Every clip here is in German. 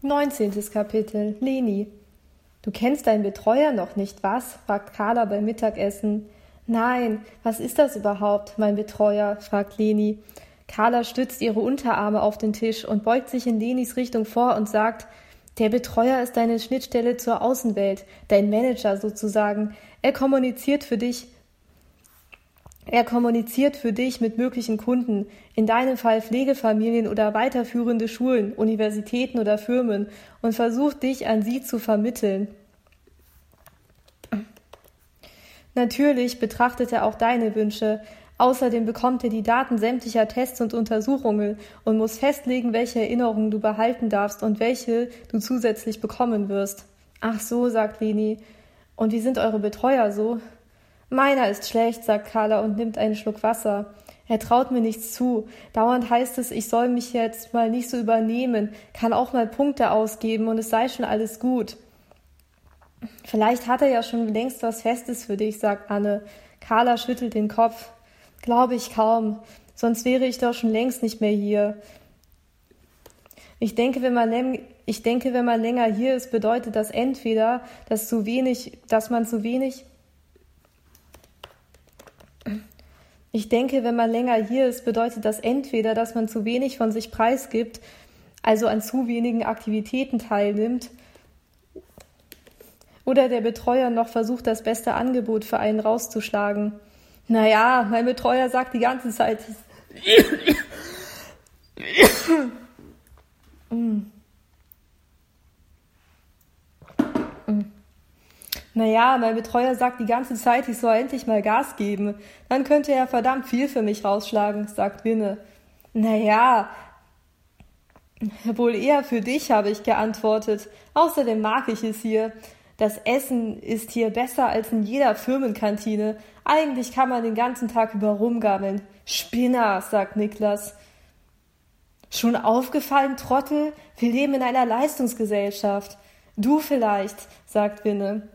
Neunzehntes Kapitel Leni Du kennst deinen Betreuer noch nicht, was? fragt Carla beim Mittagessen. Nein, was ist das überhaupt, mein Betreuer? fragt Leni. Carla stützt ihre Unterarme auf den Tisch und beugt sich in Lenis Richtung vor und sagt, der Betreuer ist deine Schnittstelle zur Außenwelt, dein Manager sozusagen. Er kommuniziert für dich. Er kommuniziert für dich mit möglichen Kunden, in deinem Fall Pflegefamilien oder weiterführende Schulen, Universitäten oder Firmen, und versucht dich an sie zu vermitteln. Natürlich betrachtet er auch deine Wünsche, Außerdem bekommt er die Daten sämtlicher Tests und Untersuchungen und muss festlegen, welche Erinnerungen du behalten darfst und welche du zusätzlich bekommen wirst. Ach so, sagt Leni. Und wie sind eure Betreuer so? Meiner ist schlecht, sagt Carla und nimmt einen Schluck Wasser. Er traut mir nichts zu. Dauernd heißt es, ich soll mich jetzt mal nicht so übernehmen, kann auch mal Punkte ausgeben und es sei schon alles gut. Vielleicht hat er ja schon längst was Festes für dich, sagt Anne. Carla schüttelt den Kopf. Glaube ich kaum. Sonst wäre ich doch schon längst nicht mehr hier. Ich denke, wenn man, ich denke, wenn man länger hier ist, bedeutet das entweder, dass zu wenig, dass man zu wenig. Ich denke, wenn man länger hier ist, bedeutet das entweder, dass man zu wenig von sich preisgibt, also an zu wenigen Aktivitäten teilnimmt, oder der Betreuer noch versucht, das beste Angebot für einen rauszuschlagen. Naja, mein Betreuer sagt die ganze Zeit. Naja, mein Betreuer sagt die ganze Zeit, ich soll endlich mal Gas geben. Dann könnte er verdammt viel für mich rausschlagen, sagt Winne. Naja, wohl eher für dich, habe ich geantwortet. Außerdem mag ich es hier. Das Essen ist hier besser als in jeder Firmenkantine. Eigentlich kann man den ganzen Tag über rumgammeln. Spinner, sagt Niklas. Schon aufgefallen, Trottel? Wir leben in einer Leistungsgesellschaft. Du vielleicht, sagt Winne.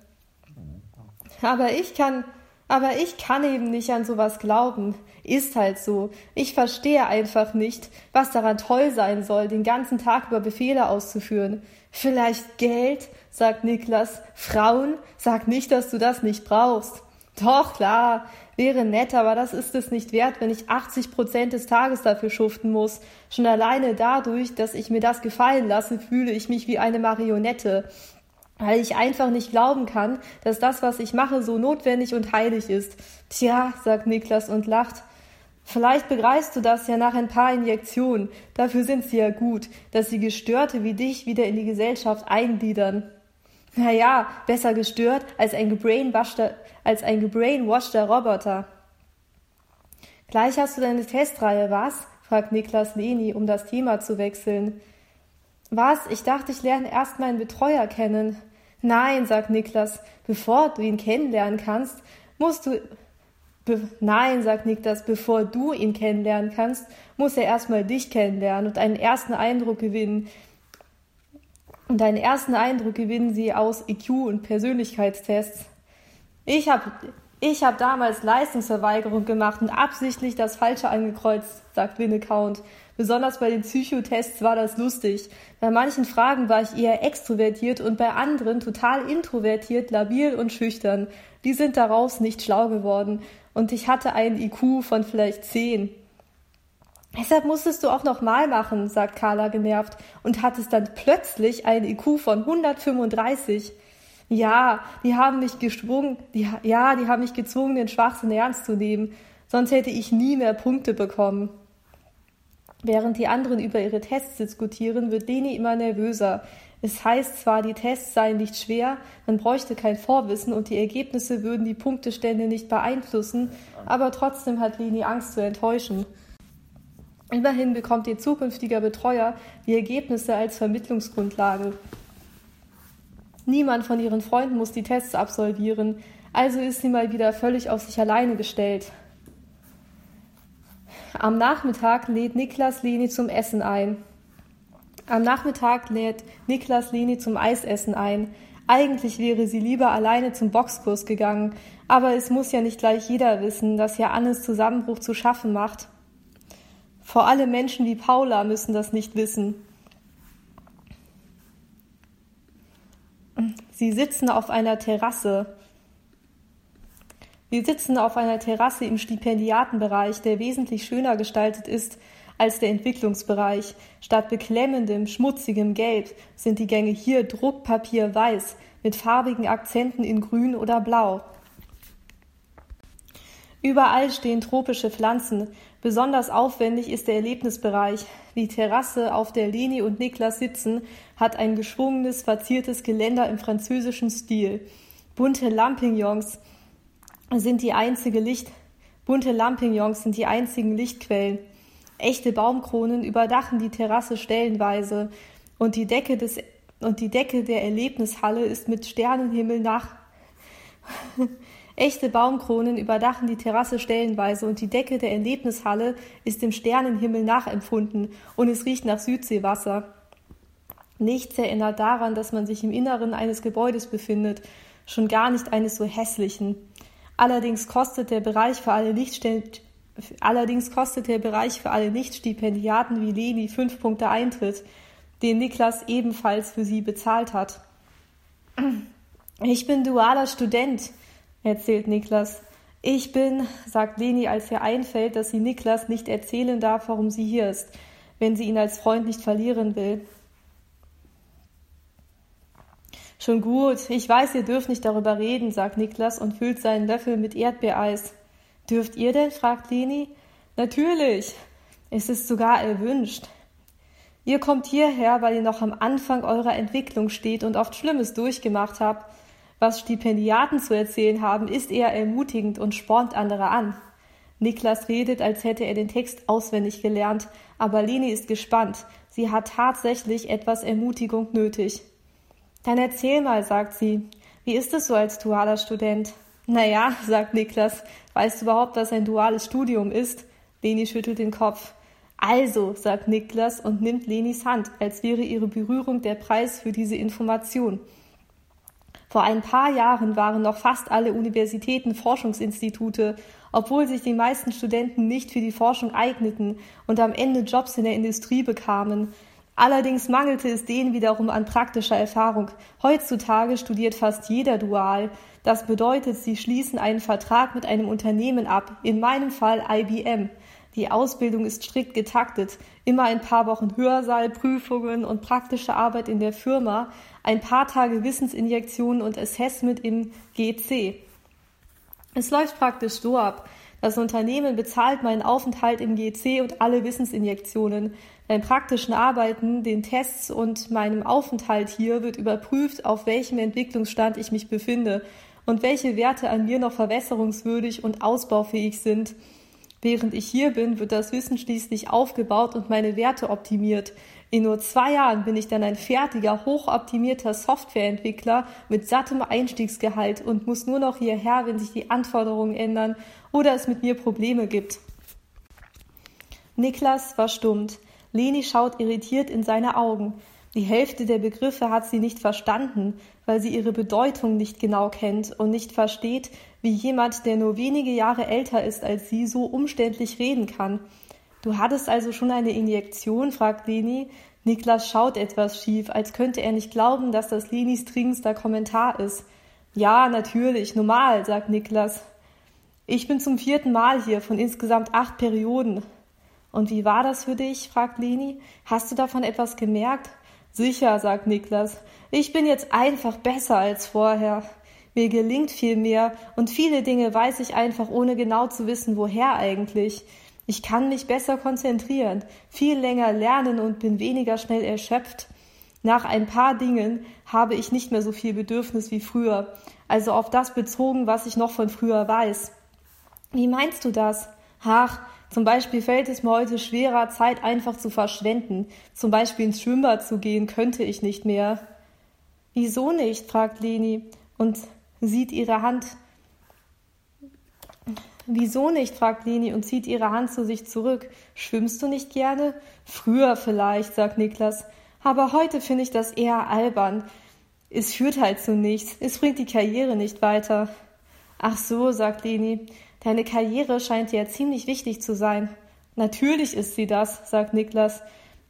Aber ich kann, aber ich kann eben nicht an sowas glauben. Ist halt so. Ich verstehe einfach nicht, was daran toll sein soll, den ganzen Tag über Befehle auszuführen. Vielleicht Geld, sagt Niklas. Frauen, sag nicht, dass du das nicht brauchst. Doch, klar, wäre nett, aber das ist es nicht wert, wenn ich 80 Prozent des Tages dafür schuften muss. Schon alleine dadurch, dass ich mir das gefallen lasse, fühle ich mich wie eine Marionette. Weil ich einfach nicht glauben kann, dass das, was ich mache, so notwendig und heilig ist. Tja, sagt Niklas und lacht. Vielleicht begreifst du das ja nach ein paar Injektionen. Dafür sind sie ja gut, dass sie Gestörte wie dich wieder in die Gesellschaft eingliedern. Naja, besser gestört als ein gebrainwaschter, als ein gebrainwaschter Roboter. Gleich hast du deine Testreihe, was? fragt Niklas Leni, um das Thema zu wechseln. Was? Ich dachte, ich lerne erst meinen Betreuer kennen. Nein, sagt Niklas, bevor du ihn kennenlernen kannst, musst du Nein, sagt Niklas, bevor du ihn kennenlernen kannst, muss er erstmal dich kennenlernen und einen ersten Eindruck gewinnen. Und einen ersten Eindruck gewinnen sie aus IQ und Persönlichkeitstests. Ich habe ich hab damals Leistungsverweigerung gemacht und absichtlich das Falsche angekreuzt, sagt Winnecount. Besonders bei den Psychotests war das lustig. Bei manchen Fragen war ich eher extrovertiert und bei anderen total introvertiert, labil und schüchtern. Die sind daraus nicht schlau geworden und ich hatte einen IQ von vielleicht zehn. Deshalb musstest du auch nochmal machen, sagt Carla genervt und hattest dann plötzlich einen IQ von 135. Ja, die haben mich gezwungen, die, ja, die haben mich gezwungen, den Schwachsinn ernst zu nehmen. Sonst hätte ich nie mehr Punkte bekommen. Während die anderen über ihre Tests diskutieren, wird Leni immer nervöser. Es heißt zwar, die Tests seien nicht schwer, man bräuchte kein Vorwissen und die Ergebnisse würden die Punktestände nicht beeinflussen, aber trotzdem hat Leni Angst zu enttäuschen. Immerhin bekommt ihr zukünftiger Betreuer die Ergebnisse als Vermittlungsgrundlage. Niemand von ihren Freunden muss die Tests absolvieren, also ist sie mal wieder völlig auf sich alleine gestellt. Am Nachmittag lädt Niklas Leni zum Essen ein. Am Nachmittag lädt Niklas Leni zum Eisessen ein. Eigentlich wäre sie lieber alleine zum Boxkurs gegangen, aber es muss ja nicht gleich jeder wissen, dass ja Annes Zusammenbruch zu schaffen macht. Vor allem Menschen wie Paula müssen das nicht wissen. Sie sitzen auf einer Terrasse. Wir sitzen auf einer Terrasse im Stipendiatenbereich, der wesentlich schöner gestaltet ist als der Entwicklungsbereich. Statt beklemmendem, schmutzigem Gelb sind die Gänge hier Druckpapierweiß mit farbigen Akzenten in Grün oder Blau. Überall stehen tropische Pflanzen. Besonders aufwendig ist der Erlebnisbereich. Die Terrasse, auf der Leni und Niklas sitzen, hat ein geschwungenes, verziertes Geländer im französischen Stil. Bunte Lampignons sind die einzige Licht Bunte Lampignons sind die einzigen Lichtquellen. Echte Baumkronen überdachen die Terrasse stellenweise und die Decke des und die Decke der Erlebnishalle ist mit Sternenhimmel nach Echte Baumkronen überdachen die Terrasse stellenweise und die Decke der Erlebnishalle ist dem Sternenhimmel nachempfunden und es riecht nach Südseewasser. Nichts erinnert daran, dass man sich im Inneren eines Gebäudes befindet, schon gar nicht eines so hässlichen. Allerdings kostet der Bereich für alle Lichtstellen Allerdings kostet der Bereich für alle Nichtstipendiaten wie Leni fünf Punkte Eintritt, den Niklas ebenfalls für sie bezahlt hat. Ich bin dualer Student, erzählt Niklas. Ich bin, sagt Leni, als ihr einfällt, dass sie Niklas nicht erzählen darf, warum sie hier ist, wenn sie ihn als Freund nicht verlieren will. Schon gut, ich weiß, ihr dürft nicht darüber reden, sagt Niklas und füllt seinen Löffel mit Erdbeereis. Dürft ihr denn? fragt Leni. Natürlich. Es ist sogar erwünscht. Ihr kommt hierher, weil ihr noch am Anfang eurer Entwicklung steht und oft Schlimmes durchgemacht habt. Was Stipendiaten zu erzählen haben, ist eher ermutigend und spornt andere an. Niklas redet, als hätte er den Text auswendig gelernt, aber Leni ist gespannt. Sie hat tatsächlich etwas Ermutigung nötig. Dann erzähl mal, sagt sie. Wie ist es so als dualer Student? Naja, sagt Niklas, weißt du überhaupt, was ein duales Studium ist? Leni schüttelt den Kopf. Also, sagt Niklas und nimmt Lenis Hand, als wäre ihre Berührung der Preis für diese Information. Vor ein paar Jahren waren noch fast alle Universitäten Forschungsinstitute, obwohl sich die meisten Studenten nicht für die Forschung eigneten und am Ende Jobs in der Industrie bekamen. Allerdings mangelte es denen wiederum an praktischer Erfahrung. Heutzutage studiert fast jeder dual. Das bedeutet, sie schließen einen Vertrag mit einem Unternehmen ab, in meinem Fall IBM. Die Ausbildung ist strikt getaktet, immer ein paar Wochen Hörsaal, Prüfungen und praktische Arbeit in der Firma, ein paar Tage Wissensinjektionen und Assessment im GC. Es läuft praktisch so ab. Das Unternehmen bezahlt meinen Aufenthalt im GC und alle Wissensinjektionen. Beim praktischen Arbeiten, den Tests und meinem Aufenthalt hier wird überprüft, auf welchem Entwicklungsstand ich mich befinde und welche Werte an mir noch verbesserungswürdig und ausbaufähig sind. Während ich hier bin, wird das Wissen schließlich aufgebaut und meine Werte optimiert. In nur zwei Jahren bin ich dann ein fertiger, hochoptimierter Softwareentwickler mit sattem Einstiegsgehalt und muss nur noch hierher, wenn sich die Anforderungen ändern oder es mit mir Probleme gibt. Niklas verstummt. Leni schaut irritiert in seine Augen. Die Hälfte der Begriffe hat sie nicht verstanden, weil sie ihre Bedeutung nicht genau kennt und nicht versteht, wie jemand, der nur wenige Jahre älter ist als sie, so umständlich reden kann. Du hattest also schon eine Injektion? fragt Leni. Niklas schaut etwas schief, als könnte er nicht glauben, dass das Lenis dringendster Kommentar ist. Ja, natürlich, normal, sagt Niklas. Ich bin zum vierten Mal hier von insgesamt acht Perioden. Und wie war das für dich? fragt Leni. Hast du davon etwas gemerkt? Sicher, sagt Niklas. Ich bin jetzt einfach besser als vorher. Mir gelingt viel mehr und viele Dinge weiß ich einfach ohne genau zu wissen, woher eigentlich. Ich kann mich besser konzentrieren, viel länger lernen und bin weniger schnell erschöpft. Nach ein paar Dingen habe ich nicht mehr so viel Bedürfnis wie früher, also auf das bezogen, was ich noch von früher weiß. Wie meinst du das? Ach, zum Beispiel fällt es mir heute schwerer, Zeit einfach zu verschwenden. Zum Beispiel ins Schwimmbad zu gehen, könnte ich nicht mehr. Wieso nicht? fragt Leni und sieht ihre Hand. Wieso nicht? fragt Leni und zieht ihre Hand zu sich zurück. Schwimmst du nicht gerne? Früher vielleicht, sagt Niklas. Aber heute finde ich das eher albern. Es führt halt zu nichts. Es bringt die Karriere nicht weiter. Ach so, sagt Leni. Deine Karriere scheint dir ja ziemlich wichtig zu sein. Natürlich ist sie das, sagt Niklas.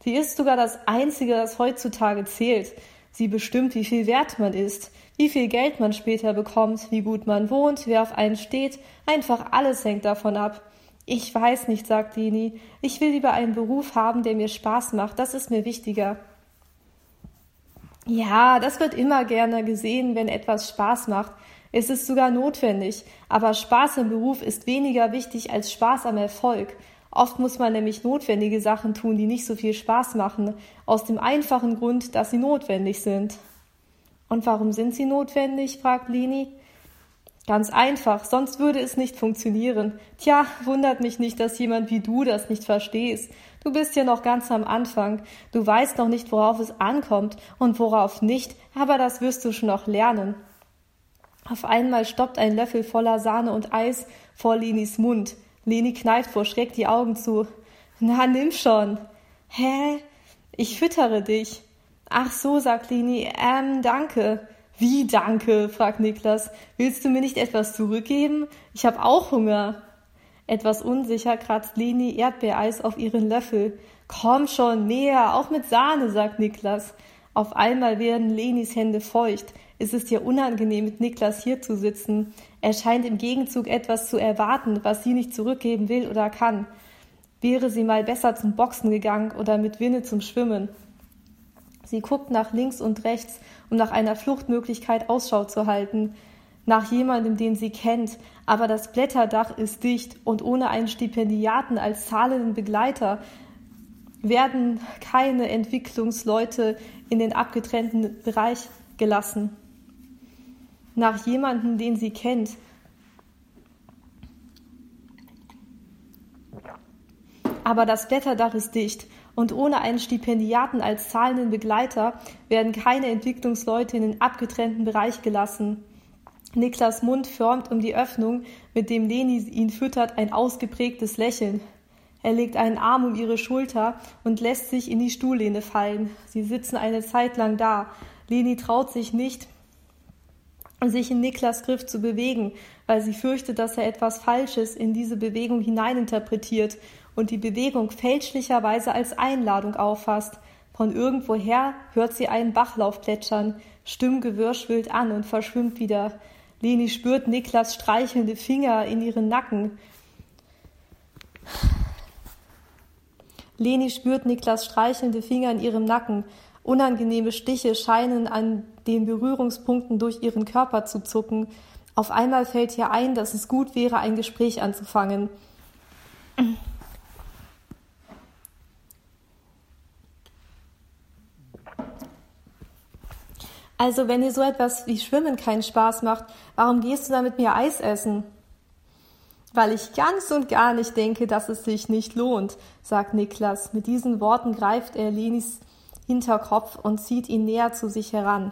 Sie ist sogar das Einzige, das heutzutage zählt. Sie bestimmt, wie viel wert man ist, wie viel Geld man später bekommt, wie gut man wohnt, wer auf einen steht, einfach alles hängt davon ab. Ich weiß nicht, sagt Leni. Ich will lieber einen Beruf haben, der mir Spaß macht. Das ist mir wichtiger. Ja, das wird immer gerne gesehen, wenn etwas Spaß macht. Es ist sogar notwendig. Aber Spaß im Beruf ist weniger wichtig als Spaß am Erfolg. Oft muss man nämlich notwendige Sachen tun, die nicht so viel Spaß machen, aus dem einfachen Grund, dass sie notwendig sind. Und warum sind sie notwendig? fragt Leni. Ganz einfach, sonst würde es nicht funktionieren. Tja, wundert mich nicht, dass jemand wie du das nicht verstehst. Du bist ja noch ganz am Anfang. Du weißt noch nicht, worauf es ankommt und worauf nicht, aber das wirst du schon noch lernen. Auf einmal stoppt ein Löffel voller Sahne und Eis vor Lenis Mund. Leni kneift vor Schreck die Augen zu. Na, nimm schon. Hä? Ich füttere dich. Ach so, sagt Leni. Ähm, danke. Wie danke? fragt Niklas. Willst du mir nicht etwas zurückgeben? Ich habe auch Hunger. Etwas unsicher kratzt Leni Erdbeereis auf ihren Löffel. Komm schon, näher, auch mit Sahne, sagt Niklas. Auf einmal werden Lenis Hände feucht. Es ist ihr unangenehm, mit Niklas hier zu sitzen. Er scheint im Gegenzug etwas zu erwarten, was sie nicht zurückgeben will oder kann. Wäre sie mal besser zum Boxen gegangen oder mit Winne zum Schwimmen. Sie guckt nach links und rechts, um nach einer Fluchtmöglichkeit Ausschau zu halten, nach jemandem, den sie kennt, aber das Blätterdach ist dicht und ohne einen Stipendiaten als zahlenden Begleiter werden keine Entwicklungsleute in den abgetrennten Bereich gelassen. Nach jemandem, den sie kennt. Aber das Blätterdach ist dicht und ohne einen Stipendiaten als zahlenden Begleiter werden keine Entwicklungsleute in den abgetrennten Bereich gelassen. Niklas Mund formt um die Öffnung, mit dem Leni ihn füttert, ein ausgeprägtes Lächeln. Er legt einen Arm um ihre Schulter und lässt sich in die Stuhllehne fallen. Sie sitzen eine Zeit lang da. Leni traut sich nicht, sich in Niklas Griff zu bewegen, weil sie fürchtet, dass er etwas Falsches in diese Bewegung hineininterpretiert und die Bewegung fälschlicherweise als Einladung auffasst. Von irgendwoher hört sie einen Bachlauf plätschern, Stimmgewirr schwillt an und verschwimmt wieder. Leni spürt Niklas streichelnde Finger in ihren Nacken. Leni spürt Niklas streichelnde Finger in ihrem Nacken. Unangenehme Stiche scheinen an den Berührungspunkten durch ihren Körper zu zucken. Auf einmal fällt ihr ein, dass es gut wäre, ein Gespräch anzufangen. Also, wenn dir so etwas wie Schwimmen keinen Spaß macht, warum gehst du dann mit mir Eis essen? Weil ich ganz und gar nicht denke, dass es sich nicht lohnt, sagt Niklas. Mit diesen Worten greift er Lenis Hinterkopf und zieht ihn näher zu sich heran.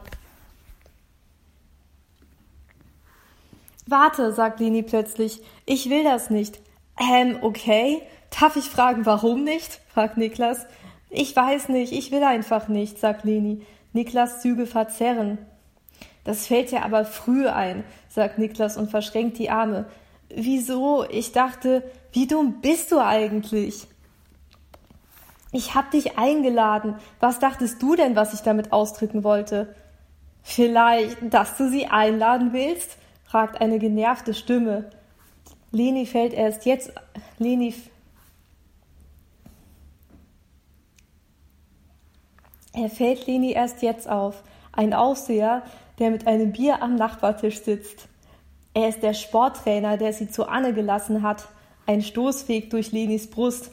Warte, sagt Leni plötzlich, ich will das nicht. Ähm, okay. Darf ich fragen, warum nicht? fragt Niklas. Ich weiß nicht, ich will einfach nicht, sagt Leni. Niklas Züge verzerren. Das fällt dir aber früh ein, sagt Niklas und verschränkt die Arme. Wieso? Ich dachte, wie dumm bist du eigentlich? Ich hab dich eingeladen. Was dachtest du denn, was ich damit ausdrücken wollte? Vielleicht, dass du sie einladen willst? fragt eine genervte Stimme. Leni fällt erst jetzt, Leni Er fällt Leni erst jetzt auf, ein Aufseher, der mit einem Bier am Nachbartisch sitzt. Er ist der Sporttrainer, der sie zu Anne gelassen hat, ein Stoßweg durch Lenis Brust.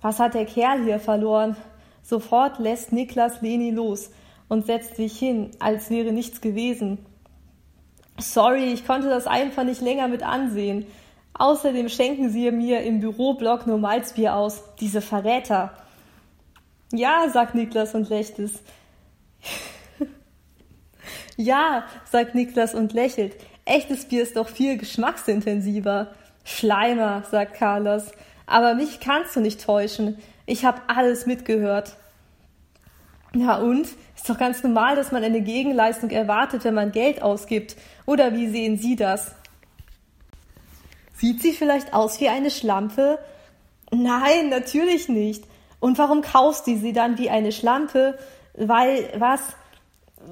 Was hat der Kerl hier verloren? Sofort lässt Niklas Leni los und setzt sich hin, als wäre nichts gewesen. Sorry, ich konnte das einfach nicht länger mit ansehen. Außerdem schenken sie mir im Büroblock nur Malzbier aus, diese Verräter. Ja, sagt Niklas und lächelt. ja, sagt Niklas und lächelt. Echtes Bier ist doch viel geschmacksintensiver. Schleimer, sagt Carlos. Aber mich kannst du nicht täuschen. Ich habe alles mitgehört. Ja und? Ist doch ganz normal, dass man eine Gegenleistung erwartet, wenn man Geld ausgibt. Oder wie sehen Sie das? Sieht sie vielleicht aus wie eine Schlampe? Nein, natürlich nicht. Und warum kaufst du sie dann wie eine Schlampe? Weil, was?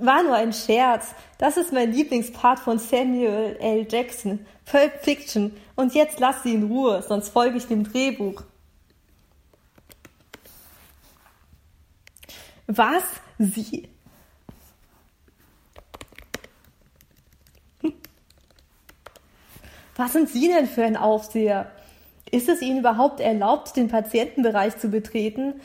War nur ein Scherz. Das ist mein Lieblingspart von Samuel L. Jackson. Pulp Fiction. Und jetzt lass sie in Ruhe, sonst folge ich dem Drehbuch. Was? Sie? Was sind Sie denn für ein Aufseher? Ist es Ihnen überhaupt erlaubt, den Patientenbereich zu betreten?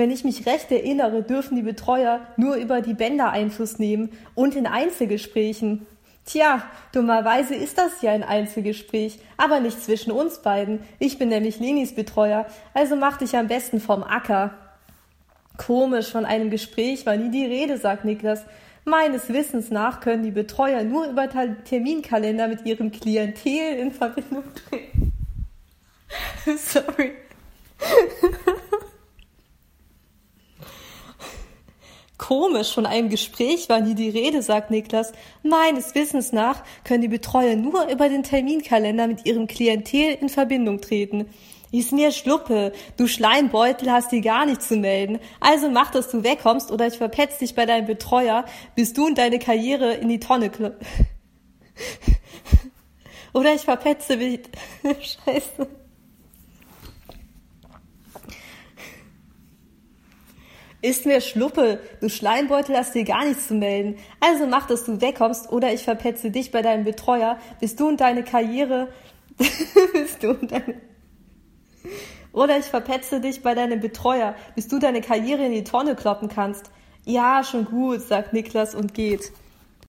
Wenn ich mich recht erinnere, dürfen die Betreuer nur über die Bänder Einfluss nehmen und in Einzelgesprächen. Tja, dummerweise ist das ja ein Einzelgespräch, aber nicht zwischen uns beiden. Ich bin nämlich Lenis Betreuer, also mach dich am besten vom Acker. Komisch, von einem Gespräch war nie die Rede, sagt Niklas. Meines Wissens nach können die Betreuer nur über Terminkalender mit ihrem Klientel in Verbindung treten. Sorry. Komisch, von einem Gespräch war nie die Rede, sagt Niklas. Meines Wissens nach können die Betreuer nur über den Terminkalender mit ihrem Klientel in Verbindung treten. Ist mir Schluppe. Du Schleimbeutel hast dir gar nichts zu melden. Also mach, dass du wegkommst oder ich verpetz dich bei deinem Betreuer, bis du und deine Karriere in die Tonne kl Oder ich verpetze mich. Scheiße. Ist mir Schluppe, du Schleimbeutel hast dir gar nichts zu melden. Also mach, dass du wegkommst oder ich verpetze dich bei deinem Betreuer, bis du und deine Karriere, bis du und deine oder ich verpetze dich bei deinem Betreuer, bis du deine Karriere in die Tonne kloppen kannst. Ja, schon gut, sagt Niklas und geht.